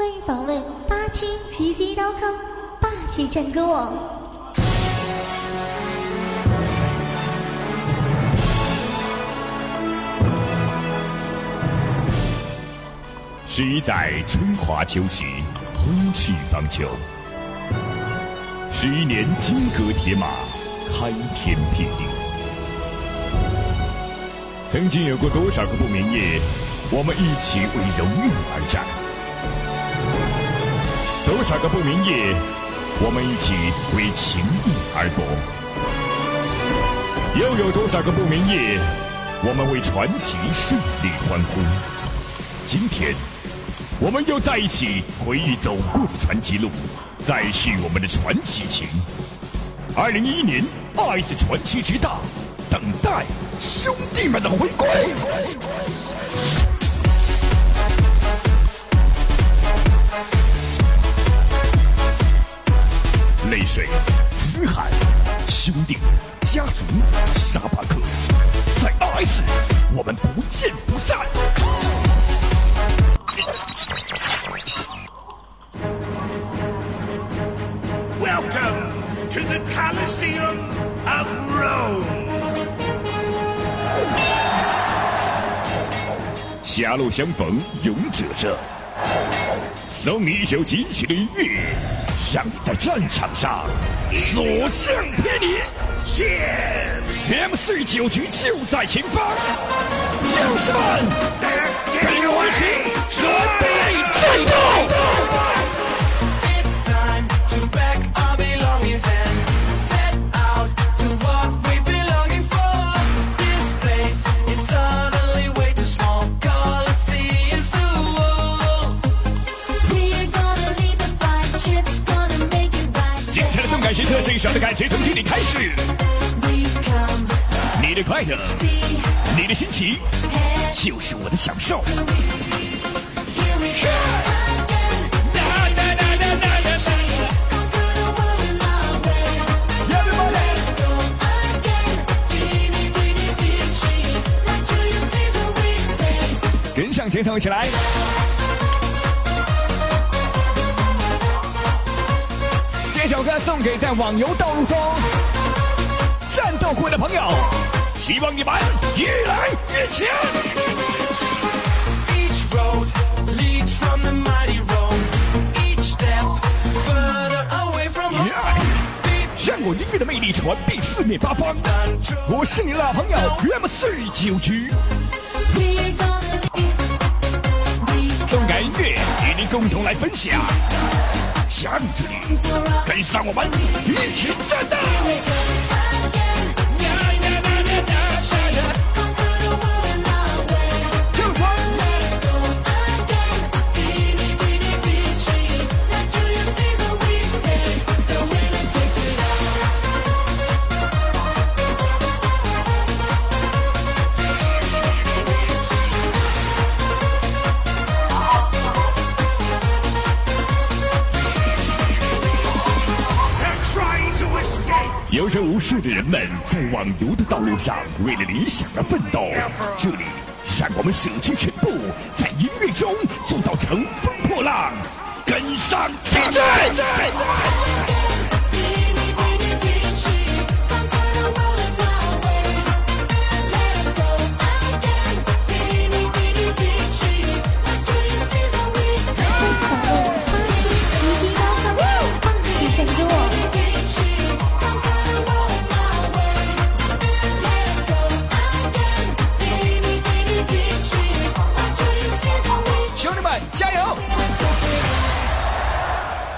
欢迎访问八七 PC 刀坑霸气战歌网。时在春华秋实，春去方秋。十一年金戈铁马，开天辟地。曾经有过多少个不眠夜，我们一起为荣誉而战；多少个不眠夜，我们一起为情义而搏；又有多少个不眠夜，我们为传奇胜利欢呼。今天，我们又在一起回忆走过的传奇路，再续我们的传奇情。二零一一年，爱的传奇之大，等待兄弟们的回归。水、嘶喊、兄弟、家族、沙巴克，在 RS，我们不见不散。Welcome to the Colosseum of Rome. 狭路相逢勇者胜，能你一首激起的音乐，让你在战场上所向披靡。M 四九局就在前方，将士们，给我一起准备感受最少的感情，从这里开始。你的快乐，你的心情，就是我的享受。跟上节奏，一起来！这首歌送给在网游道路中战斗过的朋友，希望你们越来越强。让我音乐的魅力传遍四面八方。我是你老朋友，M 四九局。动感音乐与你共同来分享。加入这里，跟上我们一起战斗！有着无数的人们在网游的道路上为了理想而奋斗。这里，让我们舍弃全部，在音乐中做到乘风破浪，跟上地震！